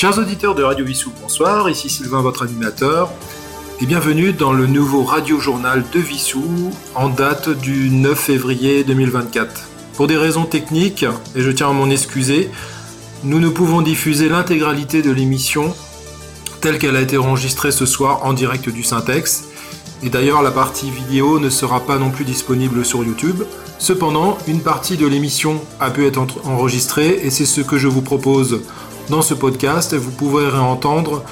Chers auditeurs de Radio Vissou, bonsoir, ici Sylvain, votre animateur, et bienvenue dans le nouveau radio-journal de Vissou en date du 9 février 2024. Pour des raisons techniques, et je tiens à m'en excuser, nous ne pouvons diffuser l'intégralité de l'émission telle qu'elle a été enregistrée ce soir en direct du Syntex, et d'ailleurs la partie vidéo ne sera pas non plus disponible sur YouTube. Cependant, une partie de l'émission a pu être enregistrée et c'est ce que je vous propose dans ce podcast. Vous pourrez réentendre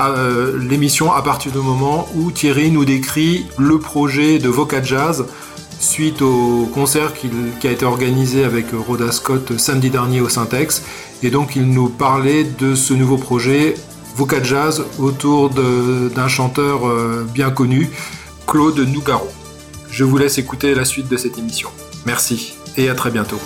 euh, l'émission à partir du moment où Thierry nous décrit le projet de Voca Jazz suite au concert qui a été organisé avec Rhoda Scott samedi dernier au Syntex. Et donc il nous parlait de ce nouveau projet Voca Jazz autour d'un chanteur euh, bien connu, Claude Nougaro. Je vous laisse écouter la suite de cette émission. Merci et à très bientôt.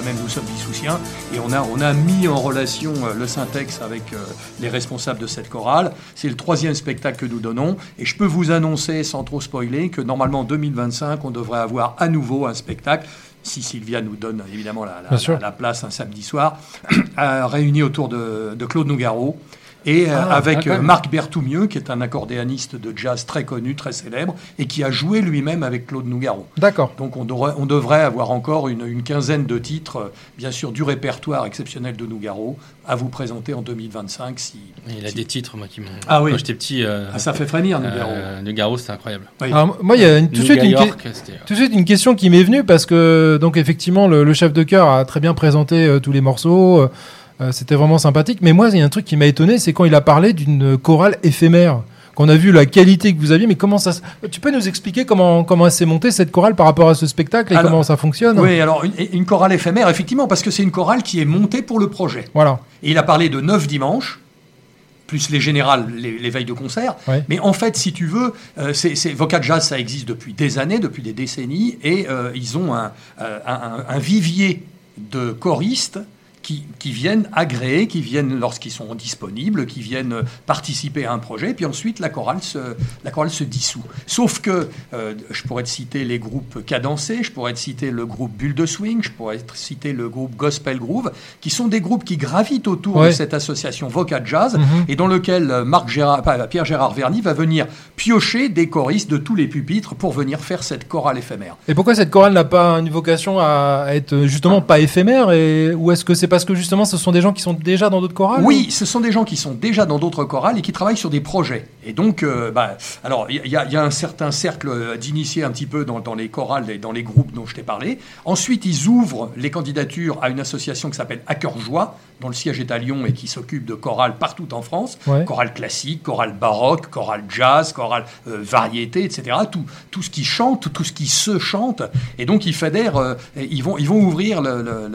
Moi-même nous sommes dissouciens, et on a, on a mis en relation euh, le syntaxe avec euh, les responsables de cette chorale. C'est le troisième spectacle que nous donnons, et je peux vous annoncer, sans trop spoiler, que normalement en 2025, on devrait avoir à nouveau un spectacle si Sylvia nous donne évidemment la, la, place un samedi soir, réuni autour de, de Claude Nougaro, et euh, ah, avec euh, Marc Berthoumieux, qui est un accordéaniste de jazz très connu, très célèbre, et qui a joué lui-même avec Claude Nougaro. D'accord. Donc on devrait, on devrait avoir encore une, une, quinzaine de titres, euh, bien sûr du répertoire exceptionnel de Nougaro, à vous présenter en 2025. Si, il a des titres, moi, qui m'ont... Ah oui. Quand j'étais petit... ah, ça fait frémir, Nougaro. Nougaro, c'était incroyable. moi, il y a tout, de suite une tout de suite une question qui m'est venue, parce que, donc, effectivement, le, le chef de chœur a très bien présenté tous les morceaux. Euh, c'était vraiment sympathique. Mais moi, il y a un truc qui m'a étonné, c'est quand il a parlé d'une chorale éphémère. Qu'on a vu la qualité que vous aviez, mais comment ça Tu peux nous expliquer comment comment s'est montée cette chorale par rapport à ce spectacle et comment ça fonctionne? Oui, alors une, chorale éphémère, effectivement, parce que c'est une chorale qui est montée pour le projet. Voilà. Et il a parlé de neuf dimanches plus les générales, les, veilles de concert. Mais en fait, si tu veux, euh, c'est, Vocal Jazz, ça existe depuis des années, depuis des décennies, et euh, ils ont un, un, vivier de choristes qui, viennent agréer, qui viennent lorsqu'ils sont disponibles, qui viennent participer à un projet, puis ensuite la chorale se, la chorale se dissout. Sauf que euh, je pourrais te citer les groupes cadencés, je pourrais te citer le groupe Bulle de Swing, je pourrais te citer le groupe Gospel Groove, qui sont des groupes qui gravitent autour de cette association Vocal Jazz, mhm. et dans lequel euh, Marc Gérard, Pierre Gérard Verny va venir piocher des choristes de tous les pupitres pour venir faire cette chorale éphémère. Et pourquoi cette chorale n'a pas une vocation à être justement pas éphémère, et, ou est-ce que c'est parce que justement ce sont des gens qui sont déjà dans d'autres chorales Oui, ce sont des gens qui sont déjà dans d'autres chorales et qui travaillent sur des projets. Et donc, euh, bah, alors il y, a un certain cercle d'initiés un petit peu dans, les chorales et dans les groupes dont je t'ai parlé. Ensuite, ils ouvrent les candidatures à une association qui s'appelle Hacker Joie, dont le siège est à Lyon et qui s'occupe de chorales partout en France. Chorale classique, chorale baroque, chorale jazz, chorale euh, variété, etc. Tout, tout ce qui chante, tout ce qui se chante. Et donc, ils fédèrent, euh, ils, vont, ils vont ouvrir le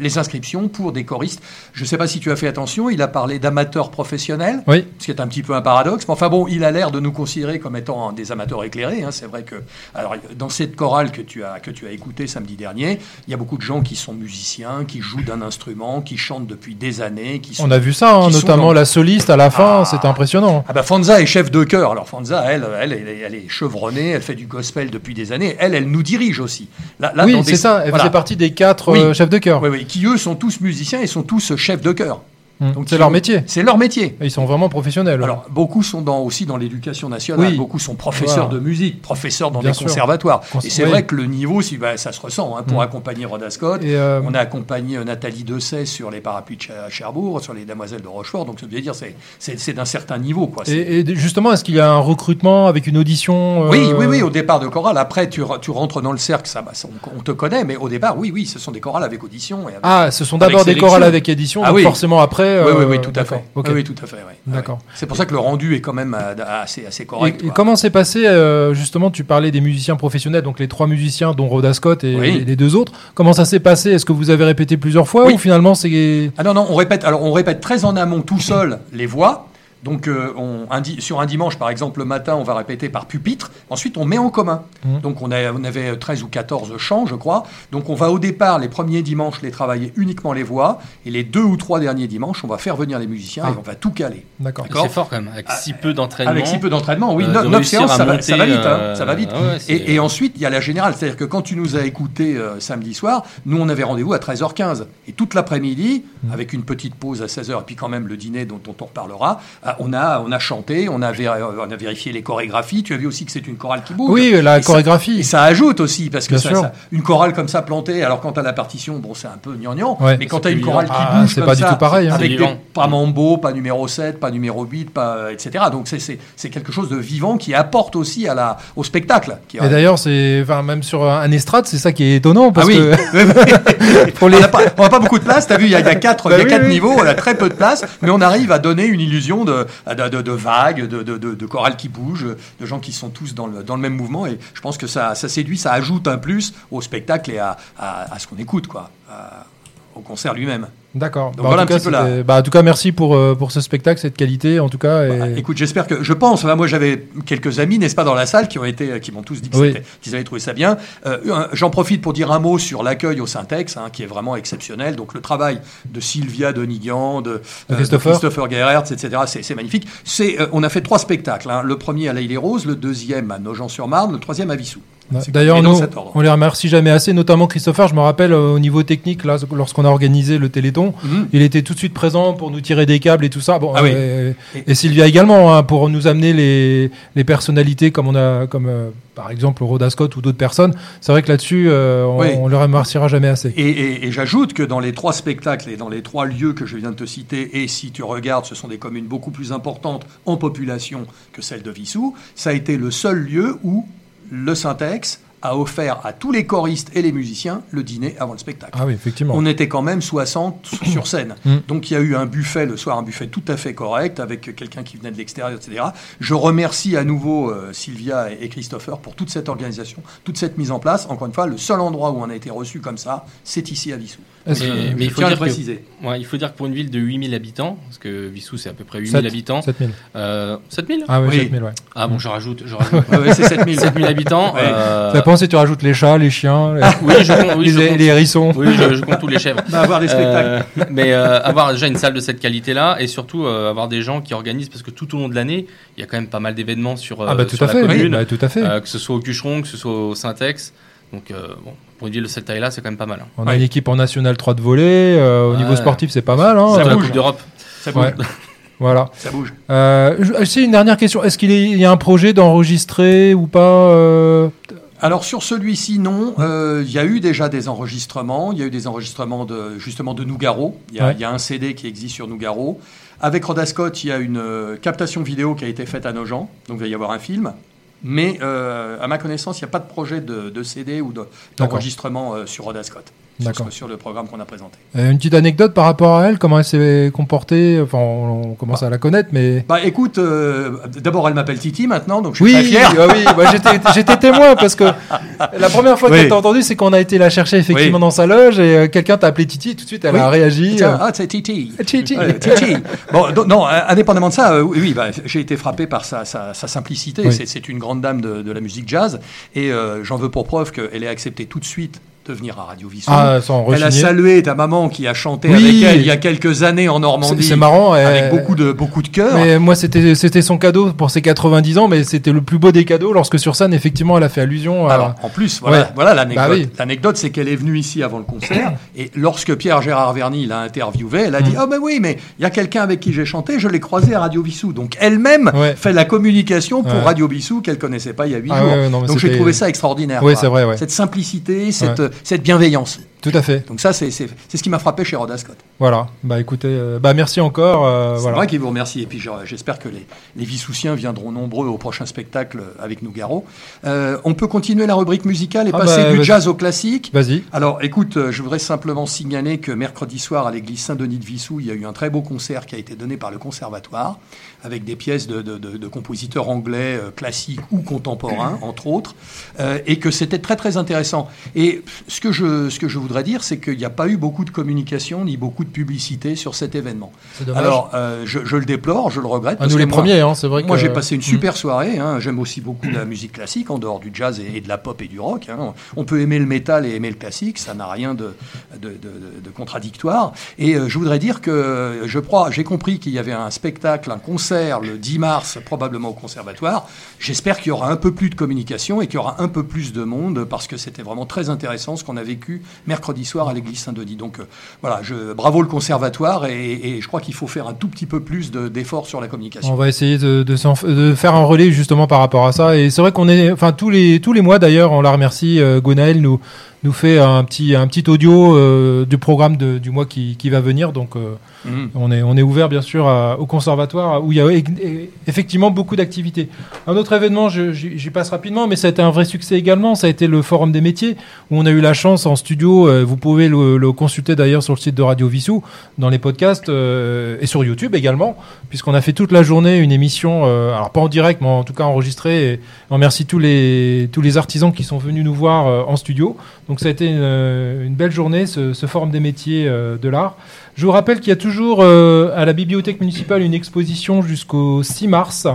les inscriptions pour des choristes. Je ne sais pas si tu as fait attention, il a parlé d'amateurs professionnels, oui. ce qui est un petit peu un paradoxe. Mais enfin bon, il a l'air de nous considérer comme étant des amateurs éclairés. Hein. C'est vrai que, alors, dans cette chorale que tu as que tu as écoutée samedi dernier, il y a beaucoup de gens qui sont musiciens, qui jouent d'un instrument, qui chantent depuis des années. Qui On a vu ça, hein, notamment la soliste à la fin, c'est ah. impressionnant. Ah bah Fanza est chef de chœur. Alors Fanza, elle, elle, elle, est chevronnée, elle fait du gospel depuis des années. Elle, elle nous dirige aussi. Là, oui, c'est ça. Elle faisait partie des quatre euh, chefs de chœur. Oui, oui, qui eux sont tous musiciens et sont tous chefs de chœur. Mmh. Donc c'est leur métier. C'est leur métier. ils sont vraiment professionnels. Alors beaucoup sont dans, aussi dans l'éducation nationale. Beaucoup sont professeurs de musique, professeurs dans des conservatoires. et c'est vrai que le niveau, si, bah, ça se ressent. Hein, pour mmh. accompagner Rhoda Scott, euh, on a accompagné euh, Nathalie Dessay sur les parapluies de Cherbourg, sur les Demoiselles de Rochefort. Donc ça veut dire c'est c'est d'un certain niveau. Quoi. Et, justement, est-ce qu'il y a un recrutement avec une audition euh, Oui, oui, oui. Au départ de chorale. Après, tu, tu rentres dans le cercle, ça, bah, on, te connaît. Mais au départ, oui, oui, ce sont des chorales avec audition. ah, ce sont d'abord des chorales avec édition. Ah, oui. forcément après. Oui, oui, oui, tout à fait. Oui, tout à fait. D'accord. C'est pour ça que le rendu est quand même euh, assez, assez correct. Et, comment s'est passé, euh, justement, tu parlais des musiciens professionnels, donc les trois musiciens, dont Rhoda Scott et, les deux autres. Comment ça s'est passé? Est-ce que vous avez répété plusieurs fois ou finalement c'est. Ah non, non, on répète, alors on répète très en amont tout seul les voix. Donc, euh, on, sur un dimanche, par exemple, le matin, on va répéter par pupitre. Ensuite, on met en commun. Mmh. Donc, on, a, on, avait 13 ou 14 chants, je crois. Donc, on va au départ, les premiers dimanches, les travailler uniquement les voix. Et les deux ou trois derniers dimanches, on va faire venir les musiciens et ah. on va tout caler. D'accord. C'est fort quand même, avec si peu d'entraînement. Avec si peu d'entraînement, oui. 9 euh, séances, ça, va, ça, va, vite. Hein, ça va vite. Ah et, ensuite, il y a la générale. C'est-à-dire que quand tu nous as écouté euh, samedi soir, nous, on avait rendez-vous à 13h15. Et toute l'après-midi, mmh. avec une petite pause à 16h, et puis quand même le dîner dont, dont on reparlera, on a, on a on a, on a vérifié les chorégraphies. Tu as vu aussi que c'est une chorale qui bouge. Oui, la chorégraphie. et ça ajoute aussi, parce que une chorale comme ça plantée, alors quand tu as la partition, bon, c'est un peu gnangnan, mais quand tu as une chorale qui ah, bouge, c'est pas du tout pareil. Hein. Avec pas Mambo, pas numéro 7, pas numéro 8, pas, etc. Donc c'est quelque chose de vivant qui apporte aussi à la, au spectacle. et d'ailleurs, c'est enfin, même sur un estrade, c'est ça qui est étonnant. Parce ah oui. que les... on n'a pas, beaucoup de place. Tu as vu, il y a, y quatre, bah quatre niveaux, on a très peu de place, mais on arrive à donner une illusion de, de, de vagues, de, chorales qui bougent, de gens qui sont tous dans le, même mouvement. Et je pense que ça, séduit, ça ajoute un plus au spectacle et à, à, ce qu'on écoute, quoi, au concert lui-même. D'accord. Bah, voilà un, petit peu là. Bah, en tout cas, merci pour, euh, pour ce spectacle, cette qualité, en tout cas. Bah, écoute, j'espère que, je pense, moi j'avais quelques amis, n'est-ce pas, dans la salle, qui ont été, qui m'ont tous dit qu'ils avaient trouvé ça bien. Euh, j'en profite pour dire un mot sur l'accueil au Syntex, hein, qui est vraiment exceptionnel. Donc le travail de Sylvia de Nigan, de, euh, Christopher, de etc., c'est magnifique. C'est, on a fait trois spectacles. Hein. Le premier à l'Aïle Rose, le deuxième à Nogent-sur-Marne, le troisième à Vissou. D'ailleurs, nous, on les remercie jamais assez, notamment Christopher. Je me rappelle au niveau technique, là, lorsqu'on a organisé le Téléthon, mhm. il était tout de suite présent pour nous tirer des câbles et tout ça. Bon, ah et, Sylvia également, hein, pour nous amener les, les, personnalités comme on a, comme euh, par exemple Rhoda Scott ou d'autres personnes. C'est vrai que là-dessus, euh, on, ne les remerciera jamais assez. Et, j'ajoute que dans les trois spectacles et dans les trois lieux que je viens de te citer, et si tu regardes, ce sont des communes beaucoup plus importantes en population que celle de Vissou, ça a été le seul lieu où le Syntex a offert à tous les choristes et les musiciens le dîner avant le spectacle. Ah oui, effectivement. On était quand même 60 sur scène. Mm. Donc il y a eu un buffet le soir, un buffet tout à fait correct, avec quelqu'un qui venait de l'extérieur, etc. Je remercie à nouveau euh, Sylvia et, Christopher pour toute cette organisation, toute cette mise en place. Encore une fois, le seul endroit où on a été reçu comme ça, c'est ici à Vissou. Mais, il, faut dire préciser. Que, il faut dire que pour une ville de 8000 habitants, parce que Vissou c'est à peu près 8000 habitants. 7000. Euh, 7000 Ah oui, 7000, ouais. Ah bon, je rajoute. Je rajoute. c'est 7000. 7000 habitants. Euh... Ça pense si tu rajoutes les chats, les chiens, les, oui, je compte, oui, les, les, hérissons. Oui, je, je, compte tous les chèvres. Bah, avoir des spectacles. Euh, mais euh, avoir déjà une salle de cette qualité-là et surtout euh, avoir des gens qui organisent, parce que tout au long de l'année, il y a quand même pas mal d'événements sur, ah bah, tout sur à la fait, commune. Bah, tout à fait. que ce soit au Cucheron, que ce soit au Syntex. Donc, bon, pour une ville de cette taille-là, c'est quand même pas mal. Hein. On a une équipe en National 3 de volley. au niveau sportif, c'est pas mal. Hein. Ça bouge. d'Europe. Ça bouge. Voilà. Ça bouge. Euh, c'est une dernière question. Est-ce qu'il y a un projet d'enregistrer ou pas euh... Alors sur celui-ci, non. Euh, il y a eu déjà des enregistrements. Il y a eu des enregistrements de justement de Nougaro. Il y, a un CD qui existe sur Nougaro. Avec Roda Scott, il y a une euh, captation vidéo qui a été faite à Nogent. Donc il va y avoir un film. Mais euh, à ma connaissance, il n'y a pas de projet de, CD ou d'enregistrement sur Roda Scott sur, sur, le programme qu'on a présenté. Euh, une petite anecdote par rapport à elle, comment elle s'est comportée Enfin, on, commence bah. à la connaître, mais. Bah écoute, euh, d'abord elle m'appelle Titi maintenant, donc je suis très fier. Bah oui, oui, j'étais témoin parce que la première fois que tu entendu, c'est qu'on a été la chercher effectivement dans sa loge et euh, quelqu'un t'a appelé Titi, tout de suite elle a réagi. ah, c'est Titi. Titi. Titi. bon, non, indépendamment de ça, oui, bah, j'ai été frappé par sa, sa, simplicité. C'est une grande dame de, de, la musique jazz et j'en veux pour preuve qu'elle est acceptée tout de suite de venir à Radio Vissou. Ah, elle a salué ta maman qui a chanté avec elle il y a quelques années en Normandie. C'est marrant. Avec beaucoup de, beaucoup de cœur. Mais moi, c'était, c'était son cadeau pour ses 90 ans, mais c'était le plus beau des cadeaux lorsque sur scène, effectivement, elle a fait allusion à. Alors, en plus, voilà, voilà l'anecdote. Bah l'anecdote, c'est qu'elle est venue ici avant le concert, et lorsque Pierre Gérard Verny l'a interviewé, elle a dit, oh ben oui, mais il y a quelqu'un avec qui j'ai chanté, je l'ai croisé à Radio Vissou. Donc elle-même fait la communication pour Radio Vissou qu'elle connaissait pas il y a 8 ah jours. Donc j'ai trouvé ça extraordinaire. Oui, c'est vrai, Cette simplicité, cette, cette bienveillance. Tout à fait. Donc ça, c'est ce qui m'a frappé chez Roda Scott. Voilà. Bah écoutez, euh, bah merci encore. Euh, c'est vrai qu'il vous remercie. Et puis j'espère que les, les Vissoussiens viendront nombreux au prochain spectacle avec Nougaro. Euh, on peut continuer la rubrique musicale et ah passer bah, du jazz au classique. Vas-y. Alors écoute, euh, je voudrais simplement signaler que mercredi soir à l'église Saint-Denis de Vissou, il y a eu un très beau concert qui a été donné par le conservatoire avec des pièces de, de, de, compositeurs anglais classiques ou contemporains, entre autres, et que c'était très très intéressant. Et ce que je, ce que je voudrais voudrais dire, c'est qu'il n'y a pas eu beaucoup de communication ni beaucoup de publicité sur cet événement. Alors, euh, je, le déplore, je le regrette. À nous les premiers, hein, c'est vrai. Moi, j'ai passé une mm. super soirée. Hein. J'aime aussi beaucoup la musique classique, en dehors du jazz et, de la pop et du rock. Hein. On peut aimer le métal et aimer le classique, ça n'a rien de, de, contradictoire. Et euh, je voudrais dire que je crois, j'ai compris qu'il y avait un spectacle, un concert le 10 mars, probablement au conservatoire. J'espère qu'il y aura un peu plus de communication et qu'il y aura un peu plus de monde parce que c'était vraiment très intéressant ce qu'on a vécu mercredi soir à l'église Saint-Denis. Donc euh, voilà, je, bravo le conservatoire et, je crois qu'il faut faire un tout petit peu plus d'efforts sur la communication. On va essayer de, de, faire un relais justement par rapport à ça. Et c'est vrai qu'on est, enfin tous les tous les mois d'ailleurs, on la remercie. Euh, Gonaël nous nous fait un petit un petit audio euh, du programme de, du mois qui, qui va venir. Donc euh, Mhm. On, est, on est ouvert bien sûr au conservatoire où il y a effectivement beaucoup d'activités. Un autre événement, j'y passe rapidement, mais ça a été un vrai succès également, ça a été le Forum des métiers où on a eu la chance en studio, euh, vous pouvez le, consulter d'ailleurs sur le site de Radio Vissou, dans les podcasts et sur YouTube également, puisqu'on a fait toute la journée une émission, alors pas en direct, mais en tout cas enregistrée. Et on remercie tous les, tous les artisans qui sont venus nous voir en studio. Donc ça a été une, belle journée, ce, ce Forum des métiers de l'art. Je vous rappelle qu'il y a toujours euh, à la bibliothèque municipale une exposition jusqu'au 6 mars.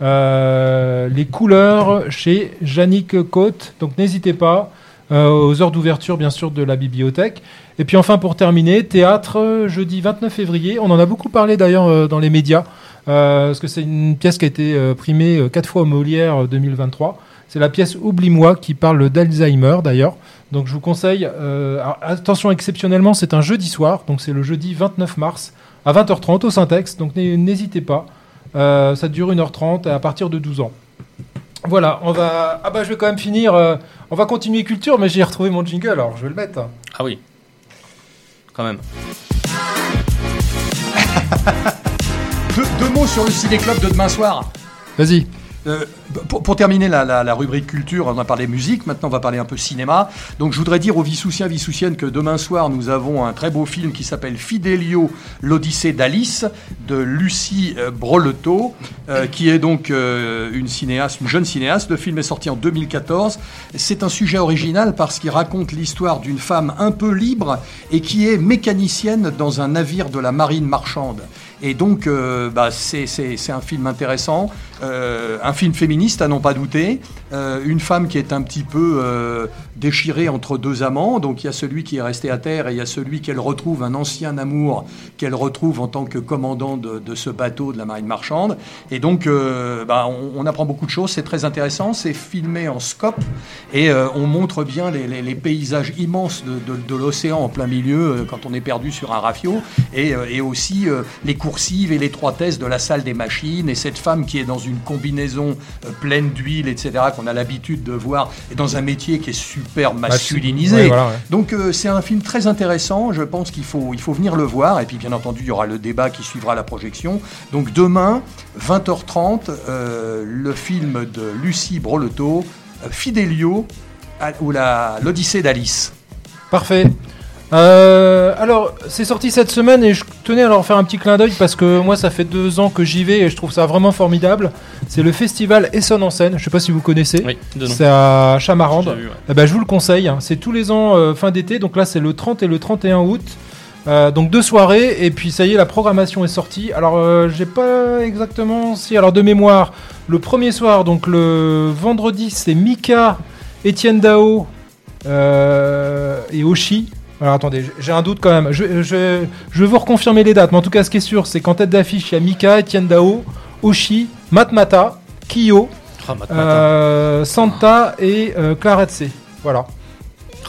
Euh, les couleurs chez Yannick Côte. Donc n'hésitez pas euh, aux heures d'ouverture bien sûr de la bibliothèque. Et puis enfin pour terminer, théâtre jeudi 29 février. On en a beaucoup parlé d'ailleurs dans les médias parce que c'est une pièce qui a été primée quatre fois au Molière 2023. C'est la pièce Oublie-moi qui parle d'Alzheimer d'ailleurs. Donc je vous conseille, euh, attention exceptionnellement, c'est un jeudi soir, donc c'est le jeudi 29 mars à 20h30 au Syntex, donc n'hésitez pas. Euh, ça dure 1h30 à partir de 12 ans. Voilà, on va. Ah bah je vais quand même finir. Euh, on va continuer culture, mais j'ai retrouvé mon jingle, alors je vais le mettre. Ah oui, quand même. deux, mots sur le ciné club de demain soir. Vas-y. Euh, pour, terminer la, rubrique culture, on a parlé musique, maintenant on va parler un peu cinéma. Donc je voudrais dire aux Vissoussiens, Vissoussiennes que demain soir nous avons un très beau film qui s'appelle Fidelio, l'Odyssée d'Alice de Lucie euh, Broleto, euh, qui est donc une cinéaste, une jeune cinéaste. Le film est sorti en 2014. C'est un sujet original parce qu'il raconte l'histoire d'une femme un peu libre et qui est mécanicienne dans un navire de la marine marchande. Et donc, bah, c'est un film intéressant. Euh, un film féministe à n'en pas douter, euh, une femme qui est un petit peu euh, déchirée entre deux amants, donc il y a celui qui est resté à terre et il y a celui qu'elle retrouve, un ancien amour qu'elle retrouve en tant que commandant de, ce bateau de la marine marchande. Et donc bah, on, apprend beaucoup de choses, c'est très intéressant, c'est filmé en scope et on montre bien les, paysages immenses de, l'océan en plein milieu quand on est perdu sur un rafio et, et aussi les coursives et l'étroitesse de la salle des machines et cette femme qui est dans une combinaison euh, pleine d'huile, etc., qu'on a l'habitude de voir, et dans un métier qui est super masculinisé. Donc euh, c'est un film très intéressant, je pense qu'il faut, il faut venir le voir, et puis bien entendu, il y aura le débat qui suivra la projection. Donc demain, 20h30, euh, le film de Lucie Broleto, Fidelio, ou l'Odyssée d'Alice. Parfait. Euh, alors, c'est sorti cette semaine et je tenais à leur faire un petit clin d'œil parce que moi, ça fait deux ans que j'y vais et je trouve ça vraiment formidable. C'est le festival Essonne en scène. Je sais pas si vous connaissez. Oui, c'est à Chamarande. Eh ben, je vous le conseille. Hein. C'est tous les ans euh, fin d'été. Donc là, c'est le 30 et le 31 août. Euh, donc deux soirées et puis ça y est, la programmation est sortie. Alors, j'ai pas exactement si. Alors de mémoire, le premier soir, donc le vendredi, c'est Mika, Étienne Dao et Oshi. Alors attendez, j'ai un doute quand même. Je, je, je, vais vous reconfirmer les dates, mais en tout cas, ce qui est sûr, c'est qu'en tête d'affiche, il y a Mika, Etienne Dao, Oshi, Matmata, Kiyo, ah, euh, Santa et euh, Claretse. Voilà.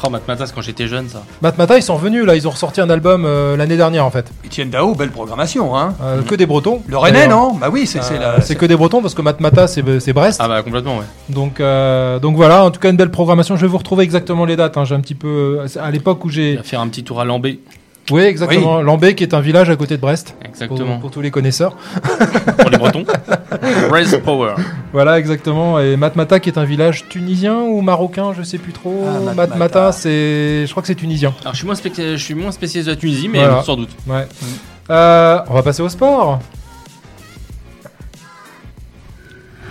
Oh, Matmata, c'est quand j'étais jeune, ça. Matmata, ils sont revenus, là, ils ont ressorti un album euh, l'année dernière, en fait. Etienne Dao, belle programmation, hein. Euh, que des Bretons. Le Rennais, non? Bah oui, c'est euh, C'est que des Bretons, parce que Matmata, c'est Brest. Ah bah complètement, ouais. Donc, donc voilà, en tout cas, une belle programmation. Je vais vous retrouver exactement les dates. Hein. J'ai un petit peu. À l'époque où j'ai. faire un petit tour à Lambé. Oui, exactement. Lambé, qui est un village à côté de Brest. Exactement. Pour, tous les connaisseurs. pour les Bretons. Brest Power. Voilà, exactement. Et Matmata, qui est un village tunisien ou marocain, je sais plus trop. Ah, Matmata, c'est, je crois que c'est tunisien. Alors, je suis moins, je suis moins spécialiste de la Tunisie, mais sans doute. Ouais. Euh, on va passer au sport.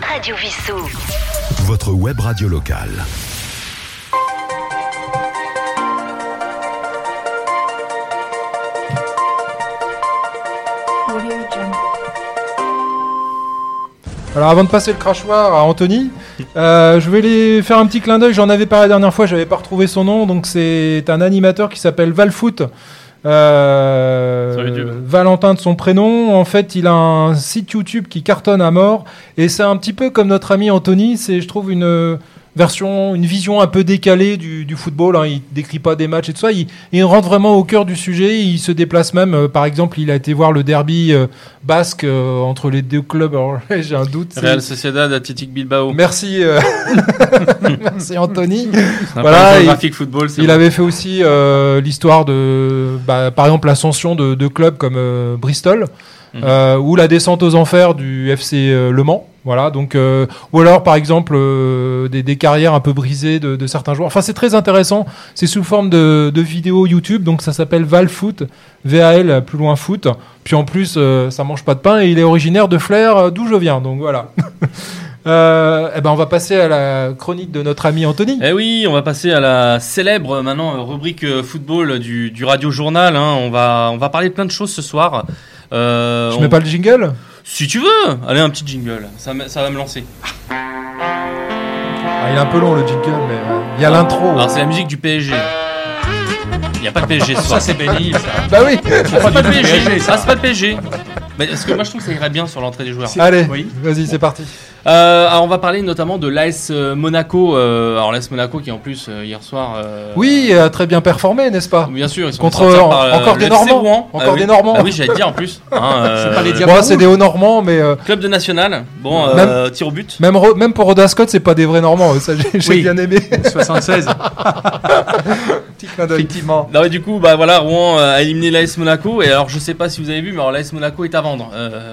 Radio Vissou. Votre web radio locale. Alors avant de passer le crachoir à Anthony, euh, je vais les faire un petit clin d'œil. J'en avais parlé la dernière fois, j'avais pas retrouvé son nom. Donc c'est un animateur qui s'appelle Valfoot. Euh, Valentin de son prénom. En fait, il a un site YouTube qui cartonne à mort. Et c'est un petit peu comme notre ami Anthony. C'est, je trouve, une version, une vision un peu décalée du, du football. Hein. Il décrit pas des matchs et tout ça. Il, il, rentre vraiment au cœur du sujet. Il se déplace même. Euh, par exemple, il a été voir le derby euh, basque euh, entre les deux clubs. J'ai un doute. Real Sociedad, Athletic Bilbao. Merci, merci Anthony. voilà. Il, football, il avait fait aussi l'histoire de, bah, par exemple, l'ascension de, de, clubs comme Bristol. Mhm. ou la descente aux enfers du FC Le Mans. Voilà, donc euh, ou alors par exemple euh, des, des, carrières un peu brisées de, de certains joueurs. Enfin, c'est très intéressant. C'est sous forme de, de vidéos YouTube, donc ça s'appelle Val Foot, V-A-L plus loin foot. Puis en plus, euh, ça mange pas de pain et il est originaire de Flair, d'où je viens. Donc voilà. Euh, eh ben on va passer à la chronique de notre ami Anthony. Eh oui, on va passer à la célèbre maintenant rubrique football du, du radio journal. Hein. On va on va parler de plein de choses ce soir. Euh, je mets pas le jingle? Si tu veux, allez, un petit jingle, ça, ça va me lancer. Ah, il est un peu long le jingle, mais euh, il y a l'intro. Alors, c'est la musique du PSG. Il n'y a pas de PSG ce soir. Ça, c'est béni, ça. Bah oui, c'est pas, du PSG. ça. C'est pas de PSG. Est-ce que moi, je trouve que ça irait bien sur l'entrée des joueurs. Allez, oui. vas-y, c'est parti. Euh, alors on va parler notamment de l'AS euh, Monaco. Euh, alors l'AS Monaco qui en plus euh, hier soir. Euh, oui, a très bien performé, n'est-ce pas? Bien sûr. Ils sont Contre par, encore des Normands. Encore ah, des Normands. Ah oui, j'allais dire en plus. Hein, c'est pas les Bon, c'est des hauts Normands, mais. Club de national. Bon, même, tir au but. Même même pour Roda Scott, c'est pas des vrais Normands. Ça j'ai bien aimé. 76. Petit clin Effectivement. Non, mais du coup, bah voilà, Rouen a éliminé l'AS Monaco. Et alors je sais pas si vous avez vu, mais l'AS Monaco est à vendre.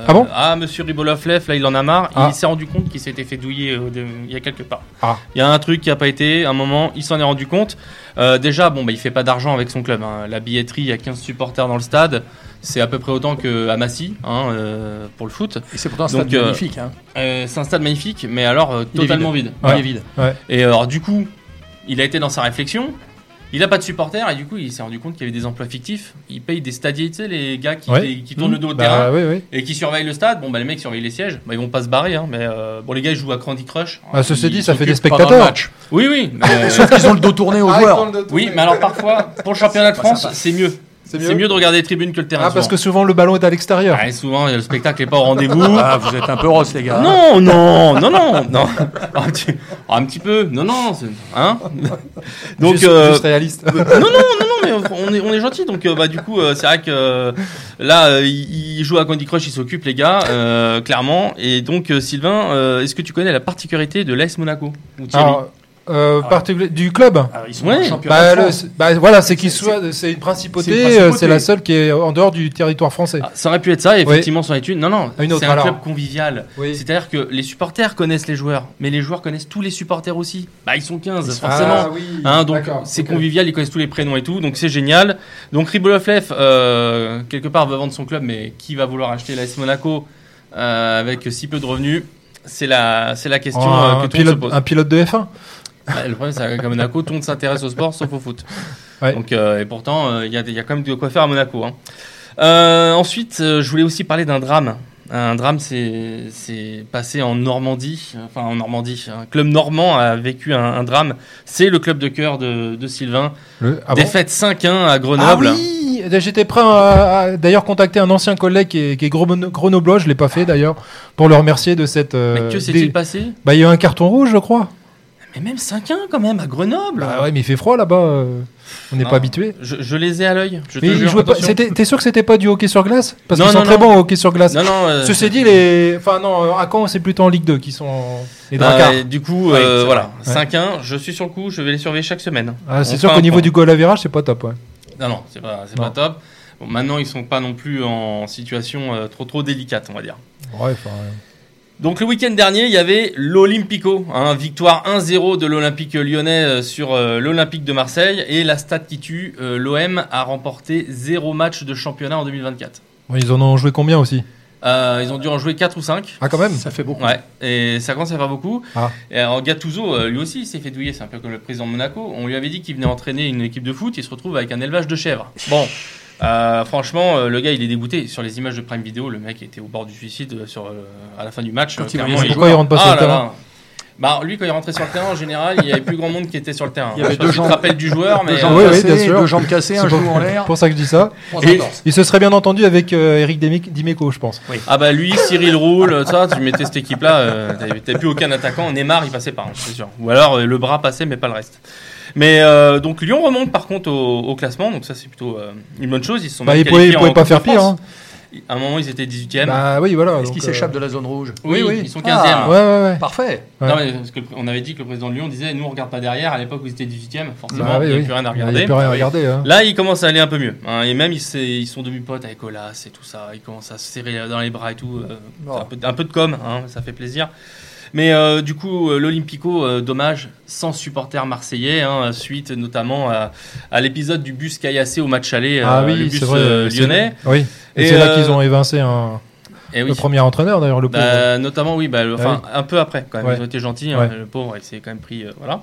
ah bon? Ah, Monsieur Ribolovlev, là, il en a marre. Il ah. s'est rendu compte qu'il s'était fait douiller euh, il y a quelque part. Ah. Il y a un truc qui n'a pas été, un moment, il s'en est rendu compte. Euh, déjà, bon, bah, il fait pas d'argent avec son club. Hein. La billetterie, il y a 15 supporters dans le stade. C'est à peu près autant qu'à Massy hein, euh, pour le foot. Et c'est pourtant un stade magnifique. Hein. c'est un stade magnifique, mais alors totalement vide. Il est vide. Et alors, du coup, il a été dans sa réflexion. Il n'a pas de supporters et du coup il s'est rendu compte qu'il y avait des emplois fictifs. Il paye des stadiers, tu sais, les gars qui, qui tournent le dos au bah, terrain et qui surveillent le stade. Bon, bah les mecs surveillent les sièges. Bah, ils vont pas se barrer, hein, mais euh, bon, les gars ils jouent à Candy Crush. Ah, ceci dit, ça fait des spectateurs. Oui, oui. Sauf qu'ils ont le dos tourné aux ah, joueurs. Oui, mais alors parfois, pour le championnat de France, c'est mieux. C'est mieux. de regarder les tribunes que le terrain. Ah, parce que souvent le ballon est à l'extérieur. Ah, souvent le spectacle n'est pas au rendez-vous. Ah, vous êtes un peu rosse, les gars. Non, non, non, non, non. Un petit, peu. Non, non. Hein Donc, juste, euh, réaliste. non, non, non, non, mais on est, on est gentil. Donc, euh, bah, du coup, euh, c'est vrai que là, il, joue à Candy Crush, il s'occupe, les gars, clairement. Et donc, Sylvain, est-ce que tu connais la particularité de l'AS Monaco ou Thierry? Euh, ah. du club. Ah, ils sont ouais. bah, bah, voilà, c'est qu'il soit, c'est une principauté, euh, c'est la seule qui est en dehors du territoire français. Ah, ça aurait pu être ça, effectivement, ça aurait été une. Non, non, c'est un club convivial. C'est-à-dire que les supporters connaissent les joueurs, mais les joueurs connaissent tous les supporters aussi. Bah, ils sont 15, forcément. Hein, donc c'est convivial, ils connaissent tous les prénoms et tout, donc c'est génial. Donc Ribolovlev, euh, quelque part, veut vendre son club, mais qui va vouloir acheter l'AS Monaco euh, avec si peu de revenus? C'est la, c'est la question oh, que tout pilote, se pose. Un pilote de F1 le problème, c'est qu'à Monaco, tout le monde s'intéresse au sport sauf au foot. Donc, euh, et pourtant, euh, il y, a, y, a quand même de quoi faire à Monaco. Hein. Euh, ensuite, je voulais aussi parler d'un drame. Un drame, c'est passé en Normandie, enfin en Normandie. Un club normand a vécu un, drame. C'est le club de cœur de, de Sylvain. Le... Ah Défaite 5-1 à Grenoble. Ah oui J'étais prêt à, d'ailleurs contacter un ancien collègue qui est, qui est grenoblois, je l'ai pas fait d'ailleurs, pour le remercier de cette. Mais que s'est-il passé? Bah il y a eu un carton rouge, je crois. Mais même 5-1 quand même à Grenoble. Ah ouais, mais il fait froid là-bas. Euh. On n'est pas habitué. Je, les ai à l'œil. T'es sûr que c'était pas du hockey sur glace? Parce qu'ils sont très bons au hockey sur glace. Non, non. Euh, Ceci dit, les... enfin non, à Caen c'est plutôt en Ligue 2 qui sont les bah, Du coup, euh, voilà, 5-1. Je suis sur le coup. Je vais les surveiller chaque semaine. Ah, c'est sûr qu'au niveau du goal à virage, c'est pas top. Ouais. Non, non, c'est pas, pas top. Bon, maintenant, ils sont pas non plus en situation trop trop délicate, on va dire. Ouais, enfin. Donc le week-end dernier, il y avait l'Olympico, hein, victoire 1-0 de l'Olympique lyonnais euh, sur euh, l'Olympique de Marseille et la stat qui tue, euh, l'OM a remporté 0 match de championnat en 2024. ils en ont joué combien aussi? Ils ont dû en jouer 4 ou 5. Ah, quand même? Ça fait beaucoup. Ouais, et ça commence à faire beaucoup. Ah. Et alors, Gattuso, lui aussi, s'est fait douiller. C'est un peu comme le président de Monaco. On lui avait dit qu'il venait entraîner une équipe de foot. Il se retrouve avec un élevage de chèvres. Bon, Euh, franchement, le gars, il est dégoûté. Sur les images de Prime Video, le mec était au bord du suicide sur, à la fin du match. Quand il, pourquoi il rentre pas sur le terrain bah, lui, quand il rentrait sur le terrain, en général, il y avait plus grand monde qui était sur le terrain. Il y avait deux jambes. rappelle du joueur, mais. Deux jambes, cassées, bien sûr. deux jambes cassées, un genou en l'air. pour ça que je dis ça. il se serait bien entendu avec euh, Eric Dimeco, je pense. Ah bah lui, Cyril Roule, ça, tu mettais cette équipe-là, euh, t'avais plus aucun attaquant. Neymar, il passait pas, c'est sûr. Ou alors euh, le bras passait, mais pas le reste. Mais euh, donc Lyon remonte par contre au, classement, donc ça c'est plutôt euh, une bonne chose. Ils sont bah, ils pouvaient, pouvaient pas faire pire. Hein. À un moment, ils étaient 18e. Bah oui, voilà. Est-ce qu'ils s'échappent de la zone rouge oui, oui, ils sont 15e. Ah, ouais, ouais, ouais. Parfait. Non, mais parce que on avait dit que le président de Lyon disait nous on regarde pas derrière. À l'époque où ils étaient 18e, forcément, bah, il n'y a plus rien à regarder. Il n'y a rien à regarder. Hein. Là, ils commencent à aller un peu mieux. Hein. Et même, ils, ils sont devenus potes avec Olas et tout ça. Ils commencent à se serrer dans les bras et tout. Euh, un, peu, un, peu, de com, hein, ça fait plaisir. Mais euh, du coup, euh, l'Olympico, euh, dommage, sans supporters marseillais, hein, suite notamment à, l'épisode du bus caillassé au match aller, ah, oui, le bus vrai, lyonnais. Oui, et, c'est là qu'ils ont évincé un. Et eh le premier entraîneur d'ailleurs, le bah, notamment, oui, bah, enfin, un peu après quand même. Ils ont été gentils, hein, le pauvre, il s'est quand même pris. voilà.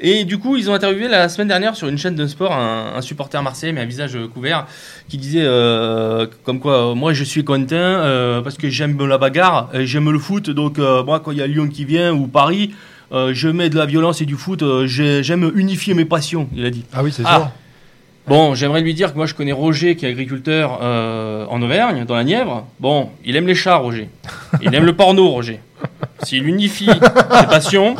Et du coup, ils ont interviewé la semaine dernière sur une chaîne de sport un, supporter marseillais, mais un visage couvert, qui disait euh, comme quoi, euh, moi je suis content euh, parce que j'aime la bagarre, j'aime le foot, donc moi quand il y a Lyon qui vient ou Paris, je mets de la violence et du foot, j'aime unifier mes passions, il a dit. Ah oui, c'est ah. Bon, j'aimerais lui dire que moi je connais Roger qui est agriculteur en Auvergne, dans la Nièvre. Bon, il aime les chats, Roger. Il aime le porno, Roger. S'il unifie ses passions,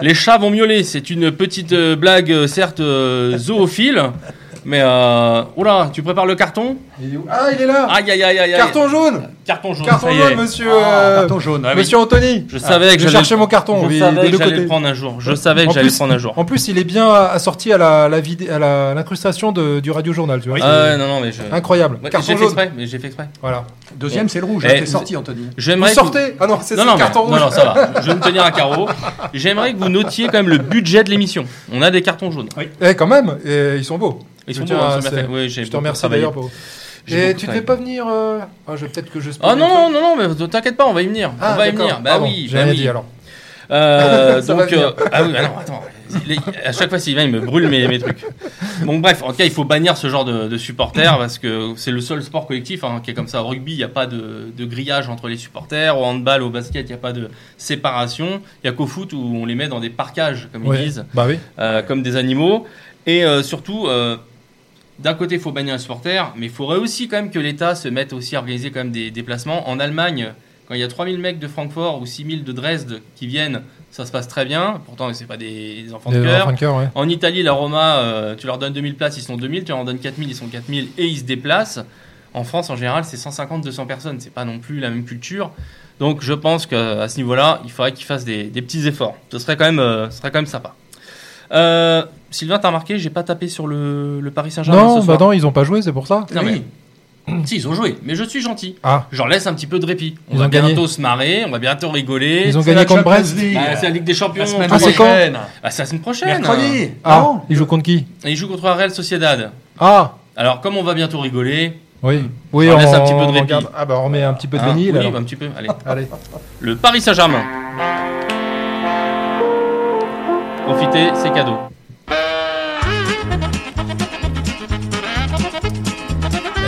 les chats vont miauler. C'est une petite euh, blague, euh, certes euh, zoophile, mais euh, oula, tu prépares le carton Ah, il est là Aïe, aïe, aïe, aïe. Carton jaune Carton jaune. Carton jaune, monsieur. Ah, carton jaune. Ah monsieur Anthony. Je savais que je cherchais mon carton. Je savais que j'allais le prendre un jour. Je savais que j'allais le prendre un jour. En plus, il est bien assorti à la, la à l'incrustation du radio journal, tu vois. Ah, non, non, mais je... Incroyable. J'ai fait exprès, mais j'ai fait exprès. Voilà. Deuxième, c'est le rouge. T'es sorti, Anthony. Vous sortez Ah non, c'est le carton rouge. Non, non, ça va. Je vais me tenir à carreau. J'aimerais que vous notiez quand même le budget de l'émission. On a des cartons jaunes. Oui. Eh, quand même. Ils sont beaux. Ils sont hein, je te remercie d'ailleurs pour. Et tu ne devais pas venir euh... ah, je peut-être que je. Ah non non non non mais t'inquiète pas on va y venir. Ah, on va y venir. Bah oui. J'ai bah oui. dit alors. Euh, donc euh, ah oui bah non attends. à chaque fois s'il vient il me brûle mes, mes trucs. Donc bref en tout cas il faut bannir ce genre de, de supporters parce que c'est le seul sport collectif hein, qui est comme ça. Au rugby il n'y a pas de, de, grillage entre les supporters. Au handball au basket il n'y a pas de séparation. Il y a qu'au foot où on les met dans des parcages comme ils disent. Bah oui. Euh, comme des animaux et euh, surtout euh, d'un côté, il faut bannir un supporter, mais il faudrait aussi quand même que l'État se mette aussi à organiser quand même des déplacements. En Allemagne, quand il y a 3000 mecs de Francfort ou 6000 de Dresde qui viennent, ça se passe très bien. Pourtant, c'est pas des, enfants de cœur. En Italie, la Roma, euh, tu leur donnes 2000 places, ils sont 2000. Tu leur donnes 4000, ils sont 4000 et ils se déplacent. En France, en général, c'est 150-200 personnes. C'est pas non plus la même culture. Donc, je pense qu'à ce niveau-là, il faudrait qu'ils fassent des, petits efforts. Ce serait quand même, euh, ce serait quand même sympa. Euh, Sylvain, t'as remarqué, j'ai pas tapé sur le, le Paris Saint-Germain. Non, bah non, ils ont pas joué, c'est pour ça. Non, mais. Si, ils ont joué, mais je suis gentil. Ah. J'en laisse un petit peu de répit. On va bientôt se marrer, on va bientôt rigoler. Ils ont gagné contre Brest bah, C'est la Ligue des Champions. La semaine ah, prochaine. Bah, c'est la semaine prochaine. Mercredi. Ah, ah. ils jouent contre qui? Ils jouent contre Real Sociedad. Ah. Alors, comme on va bientôt rigoler. Oui, oui on, laisse un petit peu de répit. Ah, bah, on remet un petit peu de ah, Oui, un petit peu. Allez. Allez. Le Paris Saint-Germain. Profitez, c'est cadeau.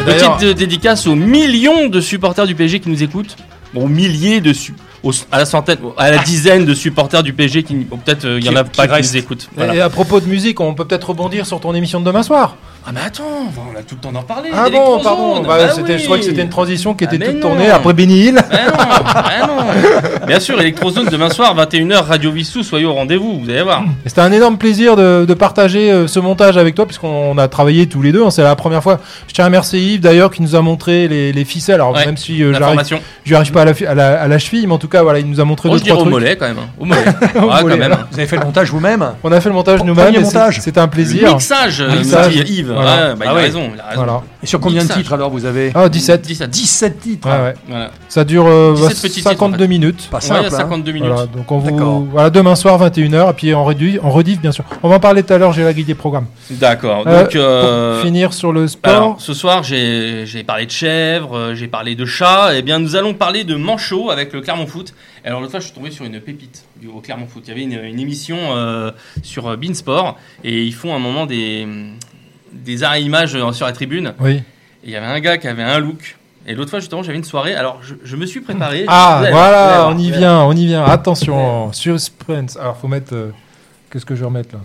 Petite dédicace aux millions de supporters du PSG qui nous écoutent. Bon, milliers de à la centaine, à la dizaine de supporters du PSG qui peut-être il euh, y en a pas qui, nous écoutent. Et à propos de musique, on peut peut-être rebondir sur ton émission de demain soir. Ah mais attends, on a tout le temps d'en parler. Ah bon, pardon. Bah, bah Je crois que c'était une transition qui était ah, toute tournée après Benny Hill. Non, non. Bien sûr, Electrozone demain soir 21h Radio Vissou, soyez au rendez-vous, vous allez voir. C'était un énorme plaisir de, de partager euh, ce montage avec toi puisqu'on a travaillé tous les deux. Hein, c'est la première fois. Je tiens à remercier Yves d'ailleurs qui nous a montré les, les ficelles. Alors même si euh, je n'arrive pas à la, à, la, à la, cheville, mais en tout cas voilà, il nous a montré deux trois trucs. au mollet quand même. Hein. Au mollet. quand même. Vous avez fait le montage vous-même On a fait le montage nous-mêmes. C'était un plaisir. Le mixage. Yves. Voilà. Bah, ah voilà. Et sur combien de titres alors vous avez Ah, 17. 17. 17 titres. Voilà. Ça dure 52 euh, minutes. Pas simple. 52 hein. minutes. Voilà, donc on vous... voilà, demain soir 21h et puis en rediff, en rediff bien sûr. On va en parler tout à l'heure, j'ai la grille des programmes. D'accord. Euh, donc euh, pour finir sur le sport. ce soir, j'ai parlé de chèvres, j'ai parlé de chats et eh bien nous allons parler de manchot avec le Clermont Foot. Alors l'autre fois, je suis tombé sur une pépite du au Clermont Foot. Il y avait une, émission sur Beansport et ils font un moment des des arrêts images sur la tribune. Oui. Et il y avait un gars qui avait un look. Et l'autre fois, justement, j'avais une soirée. Alors, je, me suis préparé. Ah, voilà, on y vient, on y vient. Attention, suspense. Alors, faut mettre. Euh, qu'est-ce que je vais remettre là?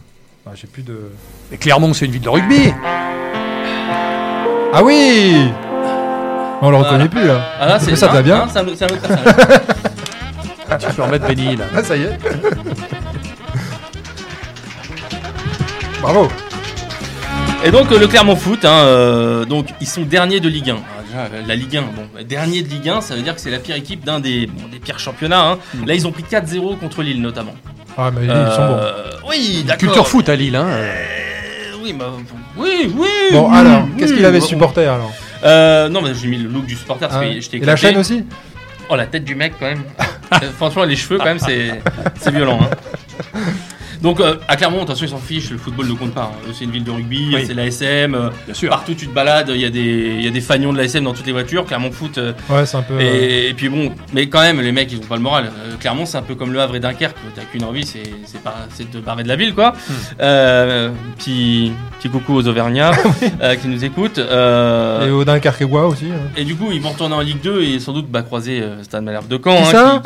Ah, J'ai plus de. Mais Clermont, c'est une ville de rugby. Ah oui On le reconnaît plus là. Ah là, c'est ça, va bien. C'est un, autre Tu peux remettre Benny là. Ah, ça y est. Bravo. Et donc le Clermont Foot, hein, euh, donc ils sont derniers de Ligue 1. Ah, la Ligue 1, bon, dernier de Ligue 1, ça veut dire que c'est la pire équipe d'un des, des, pires championnats. Hein. Hmm. Là, ils ont pris 4-0 contre Lille notamment. Ah, mais ils sont bons. Euh, oui, d'accord. Culture foot à Lille, hein. Euh, oui, bah, oui, oui. Bon, alors, qu'est-ce qu'il avait supporté alors Non, mais j'ai mis le look du supporter. Ah, et la chaîne aussi Oh, la tête du mec quand même. Franchement, les cheveux quand même, c'est violent. Hein. Donc euh, à Clermont, attention, ils s'en fichent, le football ne compte pas. Hein. C'est une ville de rugby, c'est l'ASM. Euh, Bien sûr. Partout tu te balades, il y a des il y a des fagnons de l'ASM dans toutes les voitures. Clermont Foot. Euh, ouais, c'est un peu. Et, puis bon, mais quand même, les mecs, ils ont pas le moral. Clermont, c'est un peu comme le Havre et Dunkerque. T'as qu'une envie, c'est pas c'est de barrer de la ville, quoi. Hmm. petit petit coucou aux Auvergnats qui nous écoutent. et aux Dunkerquois aussi. Hein. Et du coup, ils vont retourner en Ligue 2 et sans doute bah, croiser Stade Malherbe de Caen, hein,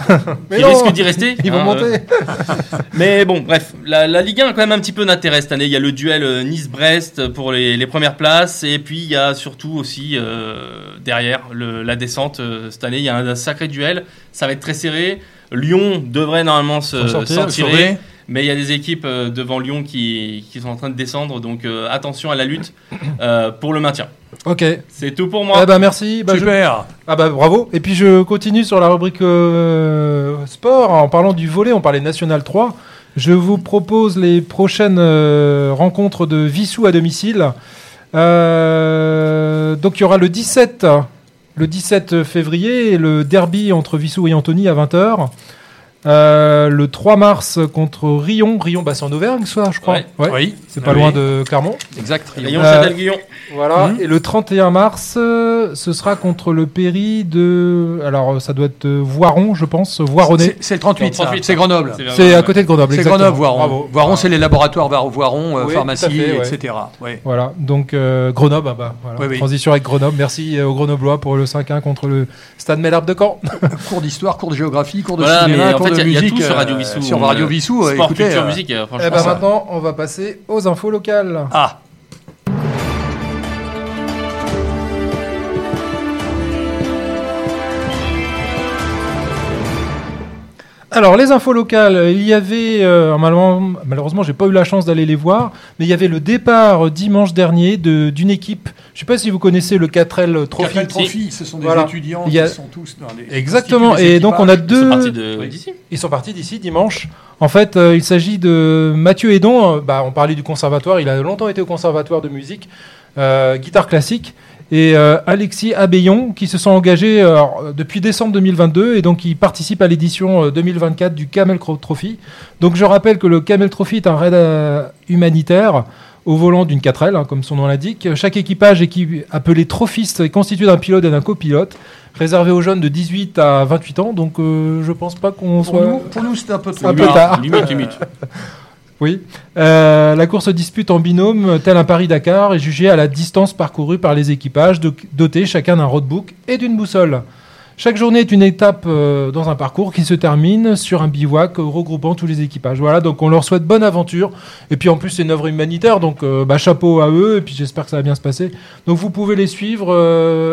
qui, risque d'y rester. Ils vont monter. mais bon, bref, la, Ligue 1 a quand même un petit peu d'intérêt cette année. Il y a le duel euh, Nice-Brest pour les, premières places. Et puis il y a surtout aussi euh, derrière la descente euh, cette année. Il y a un, sacré duel. Ça va être très serré. Lyon devrait normalement se, s'en tirer. Mais il y a des équipes devant Lyon qui, sont en train de descendre. Donc attention à la lutte pour le maintien. Ok. C'est tout pour moi. Eh ben merci. Bah, Super. Ah bah bravo. Et puis je continue sur la rubrique sport en parlant du volet. On parlait National 3. Je vous propose les prochaines euh, rencontres de Vissou à domicile. Euh, donc il y aura le 17, le 17 février, le derby entre Vissou et Anthony à 20h. Euh, le 3 mars contre Rion. Rion, bah, c'est en Auvergne, ça, je crois. Oui. C'est pas loin de Clermont. Exact. Rion, Châtel-Guyon. Voilà. Mhm. Et le 31 mars, euh, ce sera contre le Péri de. Alors, ça doit être Voiron, je pense. Voironnet. C'est le 38, c'est Grenoble. C'est à côté de Grenoble. C'est Grenoble, Voiron. Voiron, c'est les laboratoires Voiron, pharmacie, etc. Voilà. Donc, Grenoble, ah bah, voilà. transition avec Grenoble. Merci aux Grenoblois pour le 5-1 contre le Stade Mellarbe de Caen. cours d'histoire, cours de géographie, cours de cinéma, cours il y, a tout sur Radio Vissou. Sur Radio Vissou, sport, écoutez, culture, musique, franchement. Et ben maintenant, on va passer aux infos locales. Ah. Alors, les infos locales, il y avait, euh, malheureusement, malheureusement j'ai pas eu la chance d'aller les voir, mais il y avait le départ dimanche dernier d'une équipe. Je sais pas si vous connaissez le 4L Trophy. 4L Trophy, ce sont des étudiants qui sont tous dans les Exactement, et donc on a deux. Ils sont partis d'ici. Ils sont partis d'ici dimanche. En fait, euh, il s'agit de Mathieu Edon. Euh, bah, on parlait du conservatoire. Il a longtemps été au conservatoire de musique, guitare classique et euh, Alexis Abéillon qui se sont engagés euh, depuis décembre 2022 et donc ils participent à l'édition 2024 euh, du Camel Trophy. Donc je rappelle que le Camel Trophy est un raid humanitaire au volant d'une 4L, hein, comme son nom l'indique. Chaque équipage appelé trophiste est constitué d'un pilote et d'un copilote, réservé aux jeunes de 18 à 28 ans. Donc je pense pas qu'on soit... pour nous c'est un peu, un peu tard. Limite, limite. Oui. Euh, la course dispute en binôme, tel un Paris-Dakar, est jugée à la distance parcourue par les équipages, dotés chacun d'un roadbook et d'une boussole. Chaque journée est une étape euh, dans un parcours qui se termine sur un bivouac regroupant tous les équipages. Voilà, donc on leur souhaite bonne aventure. Et puis en plus, c'est une œuvre humanitaire, donc euh, bah, chapeau à eux, et puis j'espère que ça va bien se passer. Donc vous pouvez les suivre.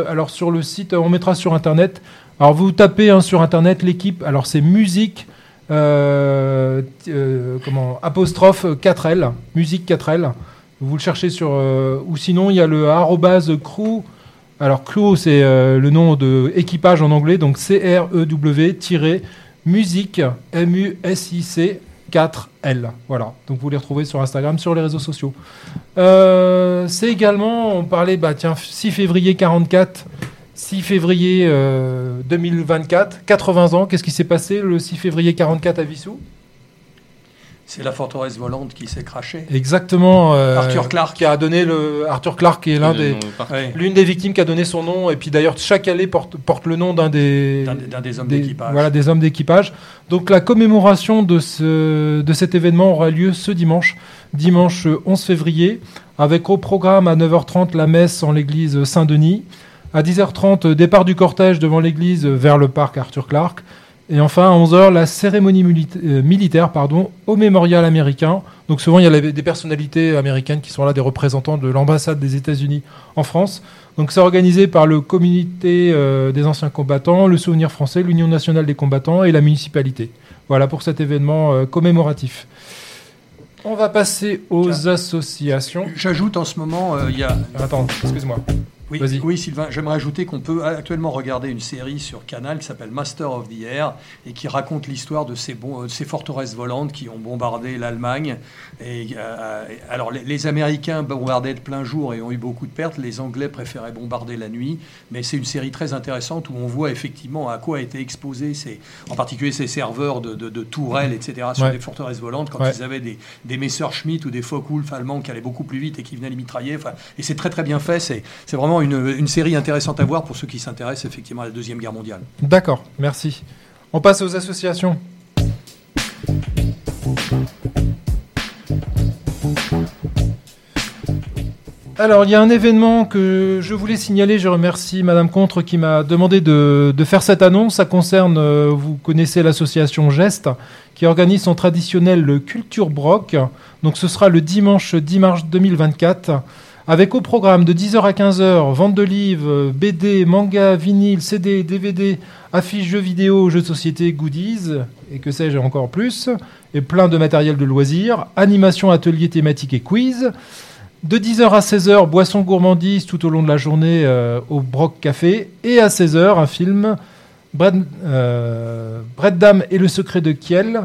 alors sur le site, on mettra sur internet. Alors vous tapez hein, sur internet l'équipe, alors c'est musique euh, euh, comment, apostrophe 4L, musique 4L. Vous le cherchez sur. Euh, ou sinon, il y a le arrobase crew. Alors, crew, c'est le nom de équipage en anglais, donc C-R-E-W-musique, M-U-S-I-C 4L. Voilà. Donc vous les retrouvez sur Instagram, sur les réseaux sociaux. c'est également, on parlait, bah tiens, 6 février 44, 6 février 2024, euh, 80 ans. Qu'est-ce qui s'est passé le 6 février 44 à Vissou C'est la forteresse volante qui s'est crachée. Exactement. Euh, Arthur Clarke. Qui a donné le. Arthur Clarke est l'un des. L'une des victimes qui a donné son nom. Et puis d'ailleurs, chaque allée porte, porte le nom d'un des. D'un des, hommes d'équipage. Voilà, des hommes d'équipage. Donc la commémoration de, ce, de cet événement aura lieu ce dimanche, dimanche 11 février, avec au programme à 9h30 la messe en l'église Saint-Denis. À 10h30, départ du cortège devant l'église vers le parc Arthur Clarke. Et enfin, à 11h, la cérémonie euh, militaire pardon, au mémorial américain. Donc souvent, il y a des personnalités américaines qui sont là, des représentants de l'ambassade des États-Unis en France. Donc c'est organisé par le comité euh, des anciens combattants, le Souvenir français, l'Union nationale des combattants et la municipalité. Voilà pour cet événement euh, commémoratif. On va passer aux associations. J'ajoute en ce moment, il y a... Attends, excuse-moi. Oui, Sylvain, j'aimerais ajouter qu'on peut actuellement regarder une série sur Canal qui s'appelle Master of the Air et qui raconte l'histoire de ces, bon, ces, forteresses volantes qui ont bombardé l'Allemagne. Et, euh, alors, les, Américains bombardaient de plein jour et ont eu beaucoup de pertes. Les Anglais préféraient bombarder la nuit. Mais c'est une série très intéressante où on voit effectivement à quoi a été exposé, ces, en particulier ces serveurs de, tourelles, etc., sur des forteresses volantes quand ils avaient des, des Messerschmitt ou des Focke-Wulf allemands qui allaient beaucoup plus vite et qui venaient les mitrailler. Enfin, et c'est très très bien fait. C'est vraiment une, série intéressante à voir pour ceux qui s'intéressent effectivement à la Deuxième Guerre mondiale. D'accord, merci. On passe aux associations. Alors, il y a un événement que je voulais signaler. Je remercie Madame Contre qui m'a demandé de, faire cette annonce. Ça concerne, euh, vous connaissez l'association Geste, qui organise son traditionnel Culture Broc. Donc, ce sera le dimanche 10 mars 2024 avec au programme de 10h à 15h, vente de livres, BD, manga, vinyle, CD, DVD, affiches, jeux vidéo, jeux de société, goodies, et que sais-je encore plus, et plein de matériel de loisirs, animation, atelier thématique et quiz. De 10h à 16h, boisson gourmandise tout au long de la journée euh, au Broc Café. Et à 16h, un film, Brad, euh, et le secret de Kiel.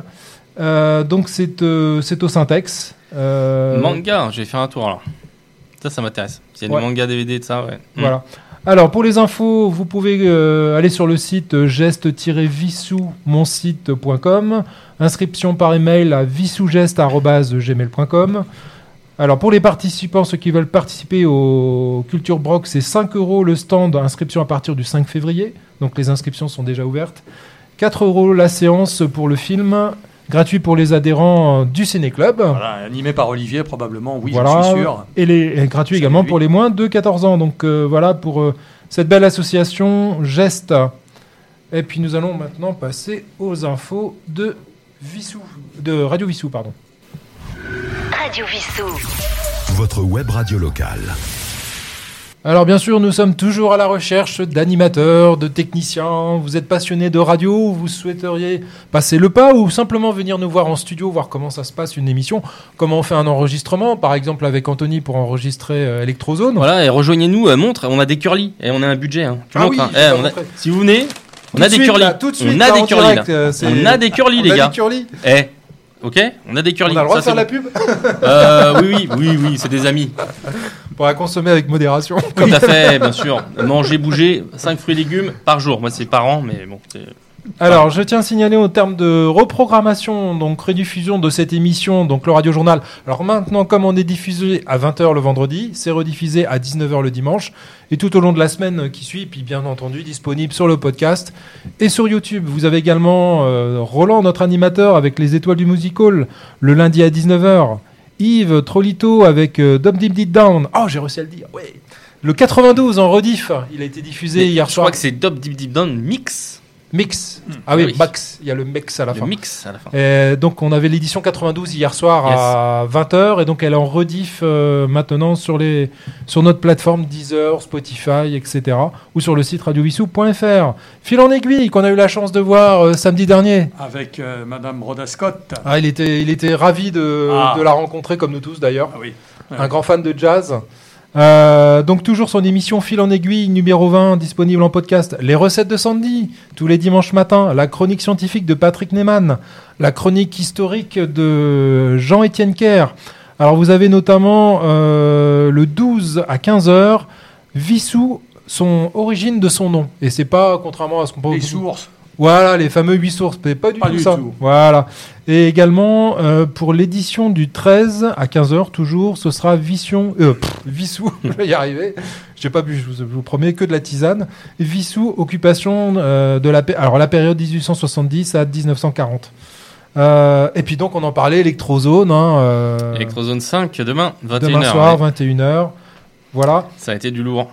Euh, donc c'est au Syntex. Manga, j'ai fait un tour là. Ça, ça m'intéresse. S'il y a des mangas DVD de ça, ouais. Voilà. Alors, pour les infos, vous pouvez euh, aller sur le site euh, geste-vissou-mon-site.com. Inscription par email à vissougeste.gmail.com. Alors, pour les participants, ceux qui veulent participer au Culture Brock, c'est 5 euros le stand, inscription à partir du 5 février. Donc, les inscriptions sont déjà ouvertes. 4 euros la séance pour le film gratuit pour les adhérents du Ciné Club. Voilà, animé par Olivier probablement, oui, voilà. je suis sûr. Et, les, gratuit également pour les moins de 14 ans. Donc euh, voilà pour euh, cette belle association Geste. Et puis nous allons maintenant passer aux infos de Vissou, de Radio Vissou, pardon. Radio Vissou. Votre web radio locale. Alors bien sûr, nous sommes toujours à la recherche d'animateurs, de techniciens. Vous êtes passionné de radio, vous souhaiteriez passer le pas ou simplement venir nous voir en studio, voir comment ça se passe une émission, comment on fait un enregistrement, par exemple avec Anthony pour enregistrer euh, Electrozone. Voilà, et rejoignez-nous, euh, montre, on a des curly et on a un budget. Hein. Ah oui, hein. eh, si vous venez, on a, des curly. tout de suite, on a des curly. Euh, on a des curly, les gars. Eh, ok On a des curly. On a le droit de faire la pub Oui, oui, oui, oui, c'est des amis. Pour la consommer avec modération. Tout à fait, bien sûr. Manger, bouger, 5 fruits et légumes par jour. Moi, c'est par an, mais bon. Alors, je tiens à signaler au terme de reprogrammation, donc rediffusion de cette émission, donc le Radio Journal. Alors maintenant, comme on est diffusé à 20h le vendredi, c'est rediffusé à 19h le dimanche, et tout au long de la semaine qui suit, puis bien entendu disponible sur le podcast et sur YouTube. Vous avez également euh, Roland, notre animateur, avec les étoiles du musical, le lundi à 19h. Yves Trolito avec euh, Dom Dim Deep Down. Oh, j'ai réussi à le dire. Ouais. Le 92 en rediff, il a été diffusé hier soir. Je crois que c'est Dom Dim Deep Down mix. Mix. Hmm. Ah oui, Max. Il y a le mix à la le fin. mix à la fin. donc on avait l'édition 92 hier soir à 20h et donc elle est en rediff euh, maintenant sur, les, sur notre plateforme Deezer, Spotify, etc. ou sur le site radiovissou.fr. Fil en aiguille qu'on a eu la chance de voir euh, samedi dernier. Avec euh, Madame Rhoda Scott. Ah, il était, il était ravi de, ah. de la rencontrer comme nous tous d'ailleurs. Ah oui. Un grand fan de jazz. Euh, donc toujours son émission Fil en aiguille numéro 20 disponible en podcast. Les recettes de Sandy tous les dimanches matins. La chronique scientifique de Patrick Neyman. La chronique historique de Jean-Étienne Kerr. Alors vous avez notamment euh, le 12 à 15h Vissou, son origine de son nom. Et c'est pas contrairement à ce qu'on pense. Les sources. Voilà, les fameux 8 sources, mais pas du tout ça. Voilà. Et également, euh, pour l'édition du 13 à 15h, toujours, ce sera Vision, euh, Vissou, je vais y arriver. J'ai pas bu, je vous, promets, que de la tisane. Vissou, occupation euh, de la, alors la période 1870 à 1940. Euh, et puis donc, on en parlait, Electrozone. Hein, euh, Electrozone 5, demain, 21h. Demain soir, 21h. Voilà. Ça a été du lourd.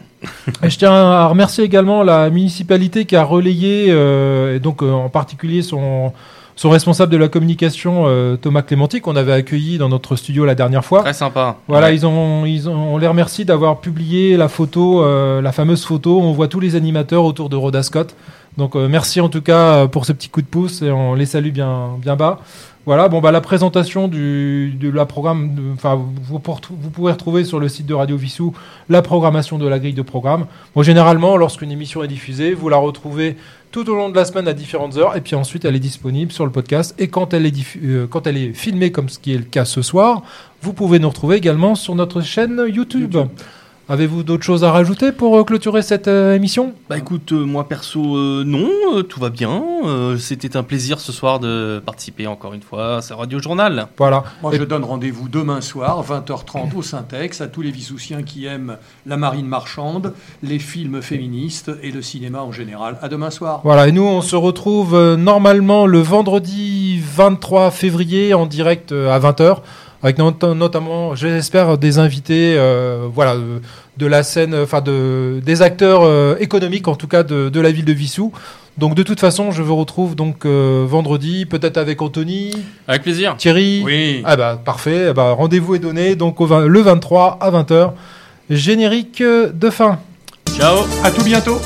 et je tiens à remercier également la municipalité qui a relayé, euh, et donc en particulier son, son responsable de la communication, Thomas Clémenti, qu'on avait accueilli dans notre studio la dernière fois. Très sympa. Voilà, ils ont, ils ont, on les remercie d'avoir publié la photo, la fameuse photo. On voit tous les animateurs autour de Rhoda Scott. Donc euh, merci en tout cas euh, pour ce petit coup de pouce et on les salue bien, bien bas. Voilà, bon bah la présentation du, de la programme, enfin vous, vous, pouvez retrouver sur le site de Radio Vissou la programmation de la grille de programme. Bon, généralement, lorsqu'une émission est diffusée, vous la retrouvez tout au long de la semaine à différentes heures, et puis ensuite elle est disponible sur le podcast. Et quand elle est, euh, quand elle est filmée, comme ce qui est le cas ce soir, vous pouvez nous retrouver également sur notre chaîne YouTube. Avez-vous d'autres choses à rajouter pour euh, clôturer cette euh, émission? Bah écoute, euh, moi perso, non, tout va bien. C'était un plaisir ce soir de participer encore une fois à ce radio journal. Voilà. Moi je donne rendez-vous demain soir, 20h30 au Syntex, à tous les Vissoussiens qui aiment la marine marchande, les films féministes et le cinéma en général. À demain soir. Voilà, et nous on se retrouve normalement le vendredi 23 février en direct à 20h avec notamment, j'espère, des invités, euh, voilà, de la scène, enfin de des acteurs euh, économiques en tout cas de, la ville de Vissou. Donc de toute façon, je vous retrouve donc euh, vendredi, peut-être avec Anthony. Avec plaisir. Thierry. Oui. Ah bah parfait. Ah bah, rendez-vous est donné donc le 23 à 20h. Générique de fin. Ciao. À tout bientôt.